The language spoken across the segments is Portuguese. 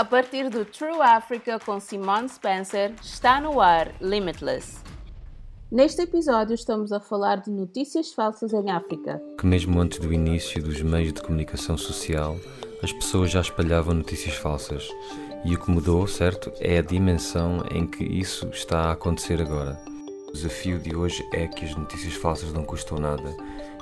A partir do True Africa com Simone Spencer, está no ar Limitless. Neste episódio estamos a falar de notícias falsas em África. Que mesmo antes do início dos meios de comunicação social, as pessoas já espalhavam notícias falsas. E o que mudou, certo, é a dimensão em que isso está a acontecer agora. O desafio de hoje é que as notícias falsas não custam nada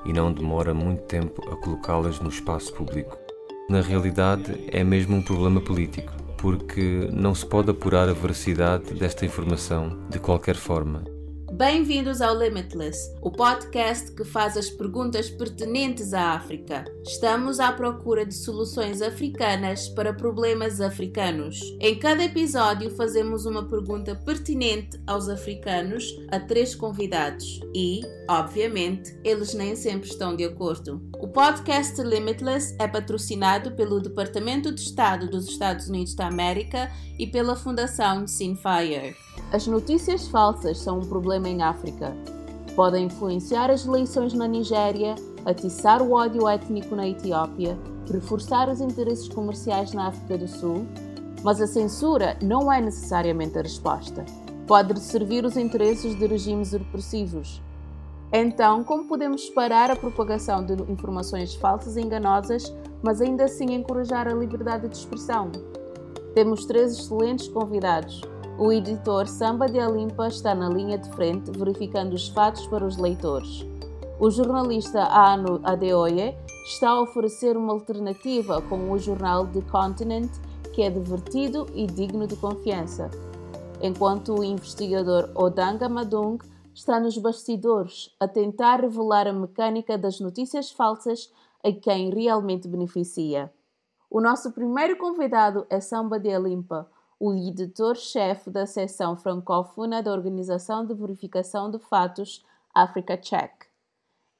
e não demora muito tempo a colocá-las no espaço público. Na realidade, é mesmo um problema político, porque não se pode apurar a veracidade desta informação de qualquer forma. Bem-vindos ao Limitless, o podcast que faz as perguntas pertinentes à África. Estamos à procura de soluções africanas para problemas africanos. Em cada episódio, fazemos uma pergunta pertinente aos africanos a três convidados e, obviamente, eles nem sempre estão de acordo. O podcast Limitless é patrocinado pelo Departamento de Estado dos Estados Unidos da América e pela Fundação Sinfire. As notícias falsas são um problema em África. Podem influenciar as eleições na Nigéria, atiçar o ódio étnico na Etiópia, reforçar os interesses comerciais na África do Sul, mas a censura não é necessariamente a resposta. Pode servir os interesses de regimes repressivos. Então, como podemos parar a propagação de informações falsas e enganosas, mas ainda assim encorajar a liberdade de expressão? Temos três excelentes convidados. O editor Samba de Alimpa está na linha de frente, verificando os fatos para os leitores. O jornalista Anu Adeoye está a oferecer uma alternativa com o jornal The Continent, que é divertido e digno de confiança. Enquanto o investigador Odanga Madung está nos bastidores a tentar revelar a mecânica das notícias falsas a quem realmente beneficia. O nosso primeiro convidado é Samba de Alimpa, o editor-chefe da seção francófona da Organização de Verificação de Fatos Africa Check.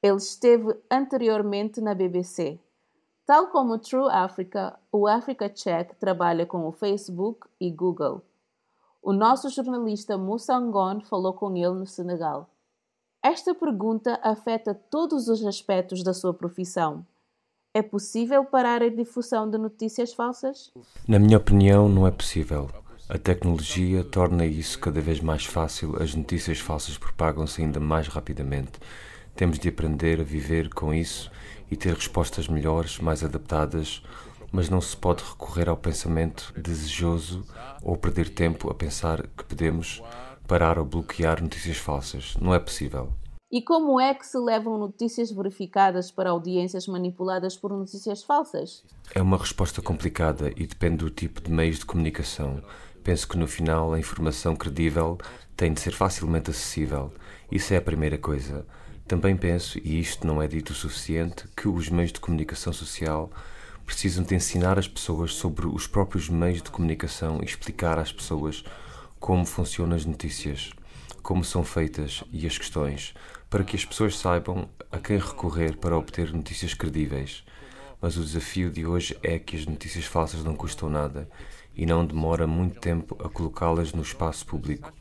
Ele esteve anteriormente na BBC. Tal como o True Africa, o Africa Check trabalha com o Facebook e Google. O nosso jornalista Moussa Angon falou com ele no Senegal. Esta pergunta afeta todos os aspectos da sua profissão. É possível parar a difusão de notícias falsas? Na minha opinião, não é possível. A tecnologia torna isso cada vez mais fácil, as notícias falsas propagam-se ainda mais rapidamente. Temos de aprender a viver com isso e ter respostas melhores, mais adaptadas, mas não se pode recorrer ao pensamento desejoso ou perder tempo a pensar que podemos parar ou bloquear notícias falsas. Não é possível. E como é que se levam notícias verificadas para audiências manipuladas por notícias falsas? É uma resposta complicada e depende do tipo de meios de comunicação. Penso que no final a informação credível tem de ser facilmente acessível. Isso é a primeira coisa. Também penso, e isto não é dito o suficiente, que os meios de comunicação social precisam de ensinar as pessoas sobre os próprios meios de comunicação e explicar às pessoas como funcionam as notícias, como são feitas e as questões, para que as pessoas saibam a quem recorrer para obter notícias credíveis. Mas o desafio de hoje é que as notícias falsas não custam nada e não demora muito tempo a colocá-las no espaço público.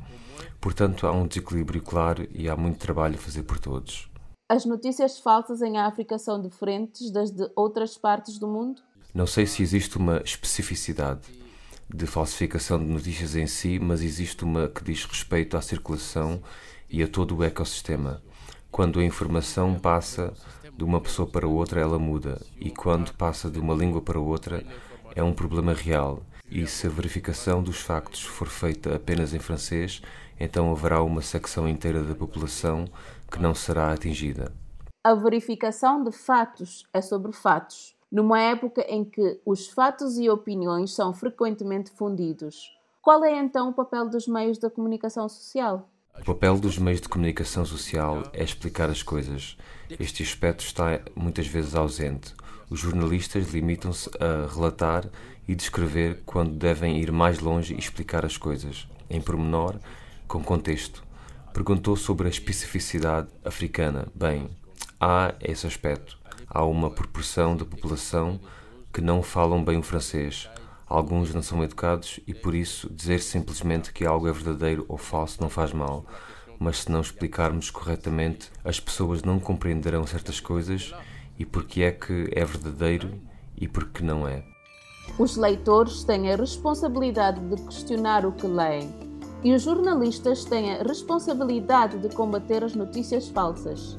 Portanto, há um desequilíbrio claro e há muito trabalho a fazer por todos. As notícias falsas em África são diferentes das de outras partes do mundo? Não sei se existe uma especificidade de falsificação de notícias em si, mas existe uma que diz respeito à circulação e a todo o ecossistema. Quando a informação passa de uma pessoa para outra, ela muda, e quando passa de uma língua para outra, é um problema real. E se a verificação dos factos for feita apenas em francês, então haverá uma secção inteira da população que não será atingida. A verificação de fatos é sobre fatos, numa época em que os fatos e opiniões são frequentemente fundidos. Qual é então o papel dos meios da comunicação social? O papel dos meios de comunicação social é explicar as coisas. Este aspecto está muitas vezes ausente. Os jornalistas limitam-se a relatar e descrever quando devem ir mais longe e explicar as coisas, em pormenor, com contexto. Perguntou sobre a especificidade africana. Bem, há esse aspecto. Há uma proporção da população que não falam bem o francês. Alguns não são educados e por isso dizer simplesmente que algo é verdadeiro ou falso não faz mal. Mas se não explicarmos corretamente, as pessoas não compreenderão certas coisas e porque é que é verdadeiro e porque não é. Os leitores têm a responsabilidade de questionar o que leem e os jornalistas têm a responsabilidade de combater as notícias falsas.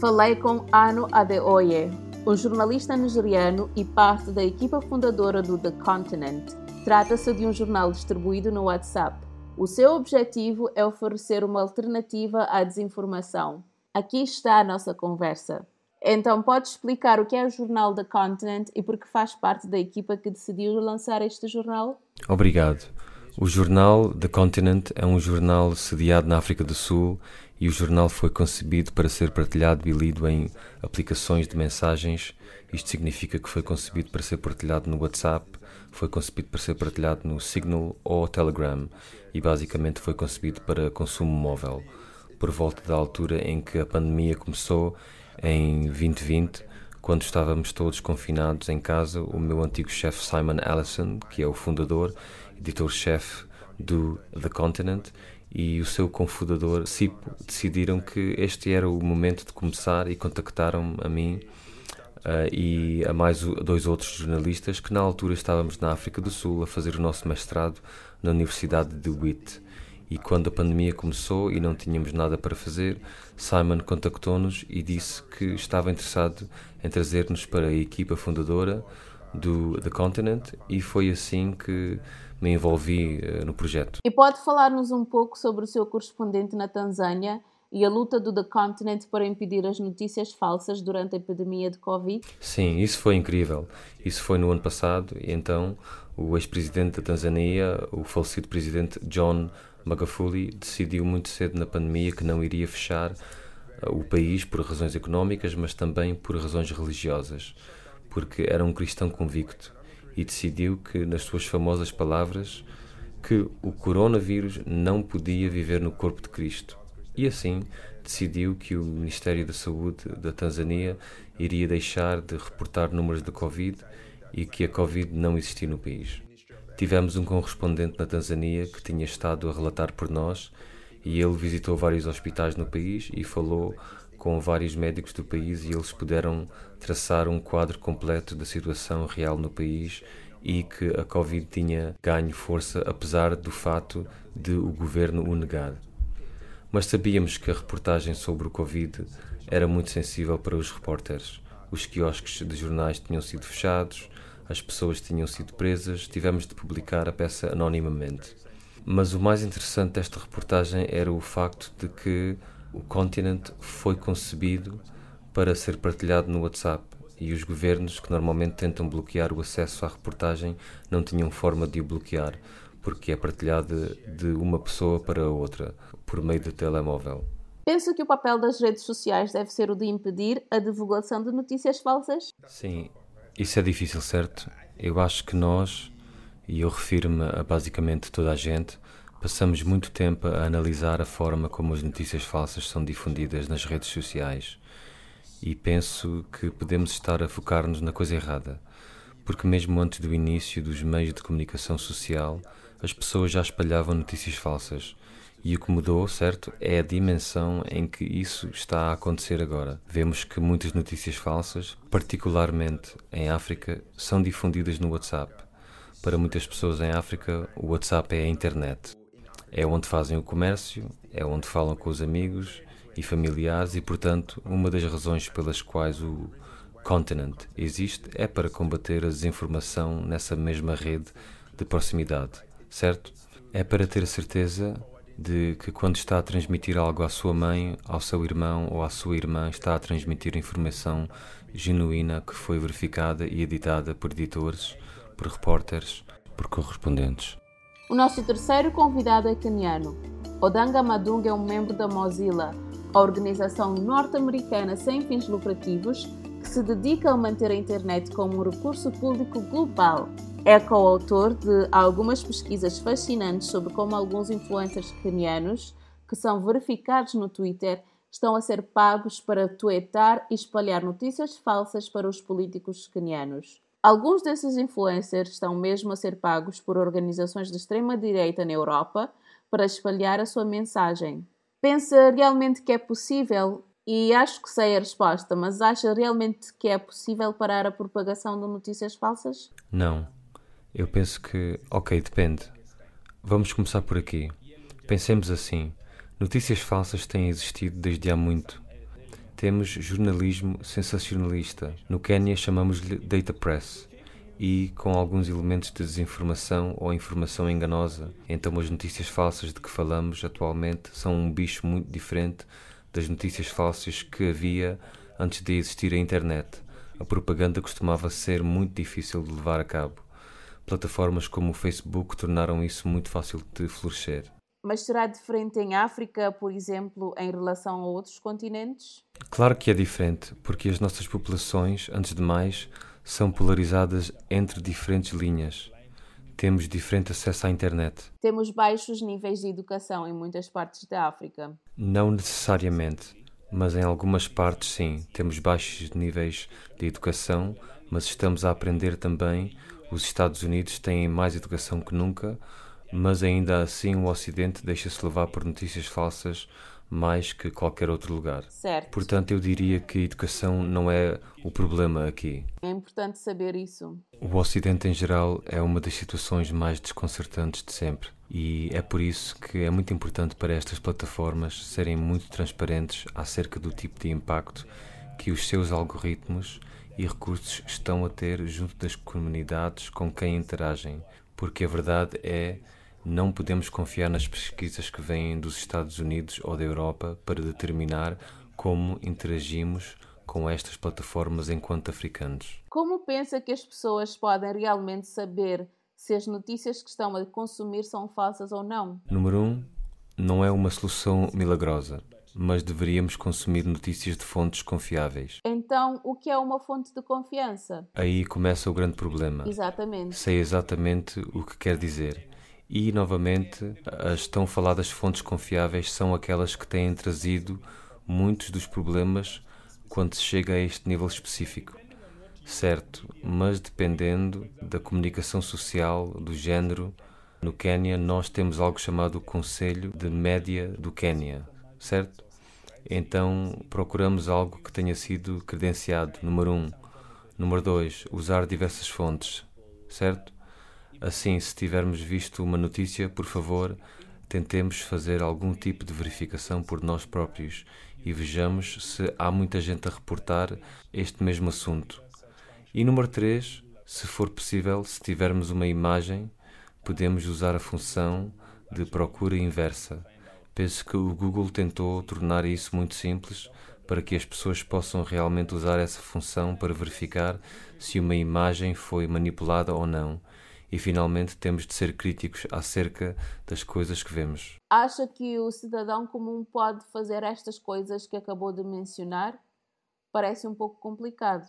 Falei com Ano Adeoye, um jornalista nigeriano e parte da equipa fundadora do The Continent. Trata-se de um jornal distribuído no WhatsApp. O seu objetivo é oferecer uma alternativa à desinformação. Aqui está a nossa conversa. Então, pode explicar o que é o jornal The Continent e por que faz parte da equipa que decidiu lançar este jornal? Obrigado. O jornal The Continent é um jornal sediado na África do Sul e o jornal foi concebido para ser partilhado e lido em aplicações de mensagens. Isto significa que foi concebido para ser partilhado no WhatsApp, foi concebido para ser partilhado no Signal ou Telegram e basicamente foi concebido para consumo móvel. Por volta da altura em que a pandemia começou, em 2020, quando estávamos todos confinados em casa, o meu antigo chefe Simon Allison, que é o fundador, editor-chefe do The Continent, e o seu cofundador Sipo decidiram que este era o momento de começar e contactaram-me a mim uh, e a mais dois outros jornalistas que na altura estávamos na África do Sul a fazer o nosso mestrado na Universidade de Witt. E quando a pandemia começou e não tínhamos nada para fazer, Simon contactou-nos e disse que estava interessado em trazer-nos para a equipa fundadora do The Continent e foi assim que me envolvi uh, no projeto. E pode falar-nos um pouco sobre o seu correspondente na Tanzânia e a luta do The Continent para impedir as notícias falsas durante a epidemia de Covid? Sim, isso foi incrível. Isso foi no ano passado e então o ex-presidente da Tanzânia, o falecido presidente John Magufuli, decidiu muito cedo na pandemia que não iria fechar uh, o país por razões económicas, mas também por razões religiosas, porque era um cristão convicto e decidiu que, nas suas famosas palavras, que o coronavírus não podia viver no corpo de Cristo. E assim decidiu que o Ministério da Saúde da Tanzânia iria deixar de reportar números de Covid e que a Covid não existia no país. Tivemos um correspondente na Tanzânia que tinha estado a relatar por nós e ele visitou vários hospitais no país e falou com vários médicos do país e eles puderam traçar um quadro completo da situação real no país e que a Covid tinha ganho força apesar do fato de o governo o negar. Mas sabíamos que a reportagem sobre o Covid era muito sensível para os repórteres. Os quiosques de jornais tinham sido fechados, as pessoas tinham sido presas, tivemos de publicar a peça anonimamente. Mas o mais interessante desta reportagem era o facto de que o Continent foi concebido para ser partilhado no WhatsApp e os governos que normalmente tentam bloquear o acesso à reportagem não tinham forma de o bloquear, porque é partilhado de uma pessoa para outra, por meio do telemóvel. Penso que o papel das redes sociais deve ser o de impedir a divulgação de notícias falsas? Sim, isso é difícil, certo? Eu acho que nós, e eu refiro-me a basicamente toda a gente, Passamos muito tempo a analisar a forma como as notícias falsas são difundidas nas redes sociais e penso que podemos estar a focar-nos na coisa errada, porque mesmo antes do início dos meios de comunicação social, as pessoas já espalhavam notícias falsas. E o que mudou, certo, é a dimensão em que isso está a acontecer agora. Vemos que muitas notícias falsas, particularmente em África, são difundidas no WhatsApp. Para muitas pessoas em África, o WhatsApp é a internet. É onde fazem o comércio, é onde falam com os amigos e familiares e, portanto, uma das razões pelas quais o Continent existe é para combater a desinformação nessa mesma rede de proximidade, certo? É para ter a certeza de que quando está a transmitir algo à sua mãe, ao seu irmão ou à sua irmã, está a transmitir informação genuína que foi verificada e editada por editores, por repórteres, por correspondentes. O nosso terceiro convidado é keniano. Odanga Madung é um membro da Mozilla, a organização norte-americana sem fins lucrativos que se dedica a manter a internet como um recurso público global. É coautor de algumas pesquisas fascinantes sobre como alguns influencers kenianos, que são verificados no Twitter, estão a ser pagos para tweetar e espalhar notícias falsas para os políticos kenianos. Alguns desses influencers estão mesmo a ser pagos por organizações de extrema-direita na Europa para espalhar a sua mensagem. Pensa realmente que é possível? E acho que sei a resposta, mas acha realmente que é possível parar a propagação de notícias falsas? Não. Eu penso que, ok, depende. Vamos começar por aqui. Pensemos assim: notícias falsas têm existido desde há muito. Temos jornalismo sensacionalista. No Quênia chamamos-lhe data press e com alguns elementos de desinformação ou informação enganosa. Então, as notícias falsas de que falamos atualmente são um bicho muito diferente das notícias falsas que havia antes de existir a internet. A propaganda costumava ser muito difícil de levar a cabo. Plataformas como o Facebook tornaram isso muito fácil de florescer. Mas será diferente em África, por exemplo, em relação a outros continentes? Claro que é diferente, porque as nossas populações, antes de mais, são polarizadas entre diferentes linhas. Temos diferente acesso à internet. Temos baixos níveis de educação em muitas partes da África. Não necessariamente, mas em algumas partes sim. Temos baixos níveis de educação, mas estamos a aprender também. Os Estados Unidos têm mais educação que nunca, mas ainda assim o Ocidente deixa-se levar por notícias falsas mais que qualquer outro lugar. Certo. Portanto, eu diria que a educação não é o problema aqui. É importante saber isso. O Ocidente, em geral, é uma das situações mais desconcertantes de sempre. E é por isso que é muito importante para estas plataformas serem muito transparentes acerca do tipo de impacto que os seus algoritmos e recursos estão a ter junto das comunidades com quem interagem. Porque a verdade é não podemos confiar nas pesquisas que vêm dos Estados Unidos ou da Europa para determinar como interagimos com estas plataformas enquanto africanos. Como pensa que as pessoas podem realmente saber se as notícias que estão a consumir são falsas ou não? Número 1. Um, não é uma solução milagrosa, mas deveríamos consumir notícias de fontes confiáveis. Então, o que é uma fonte de confiança? Aí começa o grande problema. Exatamente. Sei exatamente o que quer dizer. E, novamente, as tão faladas fontes confiáveis são aquelas que têm trazido muitos dos problemas quando se chega a este nível específico. Certo, mas dependendo da comunicação social, do género, no Quênia nós temos algo chamado Conselho de Média do Quênia, certo? Então procuramos algo que tenha sido credenciado, número um. Número dois, usar diversas fontes, certo? Assim, se tivermos visto uma notícia, por favor, tentemos fazer algum tipo de verificação por nós próprios e vejamos se há muita gente a reportar este mesmo assunto. E número 3, se for possível, se tivermos uma imagem, podemos usar a função de procura inversa. Penso que o Google tentou tornar isso muito simples para que as pessoas possam realmente usar essa função para verificar se uma imagem foi manipulada ou não e finalmente temos de ser críticos acerca das coisas que vemos. Acha que o cidadão comum pode fazer estas coisas que acabou de mencionar? Parece um pouco complicado.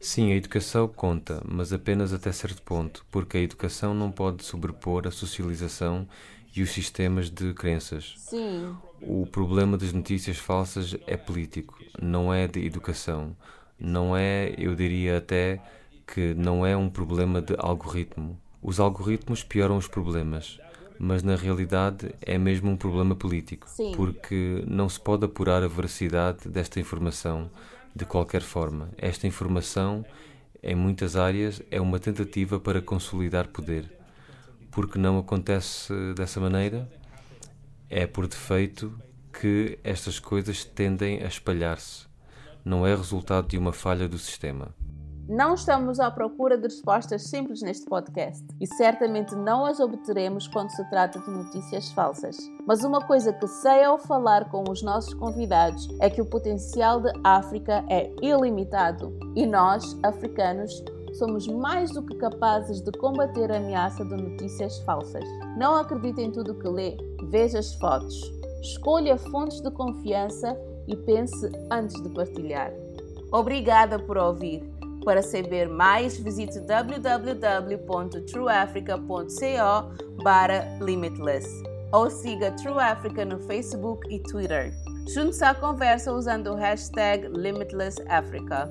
Sim, a educação conta, mas apenas até certo ponto, porque a educação não pode sobrepor a socialização e os sistemas de crenças. Sim. O problema das notícias falsas é político, não é de educação. Não é, eu diria até, que não é um problema de algoritmo. Os algoritmos pioram os problemas, mas na realidade é mesmo um problema político, Sim. porque não se pode apurar a veracidade desta informação de qualquer forma. Esta informação, em muitas áreas, é uma tentativa para consolidar poder. Porque não acontece dessa maneira? É por defeito que estas coisas tendem a espalhar-se. Não é resultado de uma falha do sistema. Não estamos à procura de respostas simples neste podcast e certamente não as obteremos quando se trata de notícias falsas. Mas uma coisa que sei ao falar com os nossos convidados é que o potencial de África é ilimitado e nós, africanos, somos mais do que capazes de combater a ameaça de notícias falsas. Não acredite em tudo que lê, veja as fotos, escolha fontes de confiança e pense antes de partilhar. Obrigada por ouvir. Para saber mais, visite www.trueafrica.co limitless ou siga True Africa no Facebook e Twitter. Junte-se à conversa usando o hashtag LimitlessAfrica.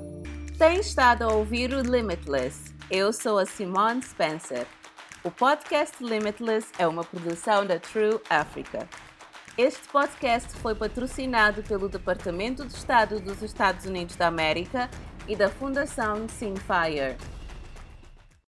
Tem estado a ouvir o Limitless. Eu sou a Simone Spencer. O podcast Limitless é uma produção da True Africa. Este podcast foi patrocinado pelo Departamento de Estado dos Estados Unidos da América e da Fundação Simfire.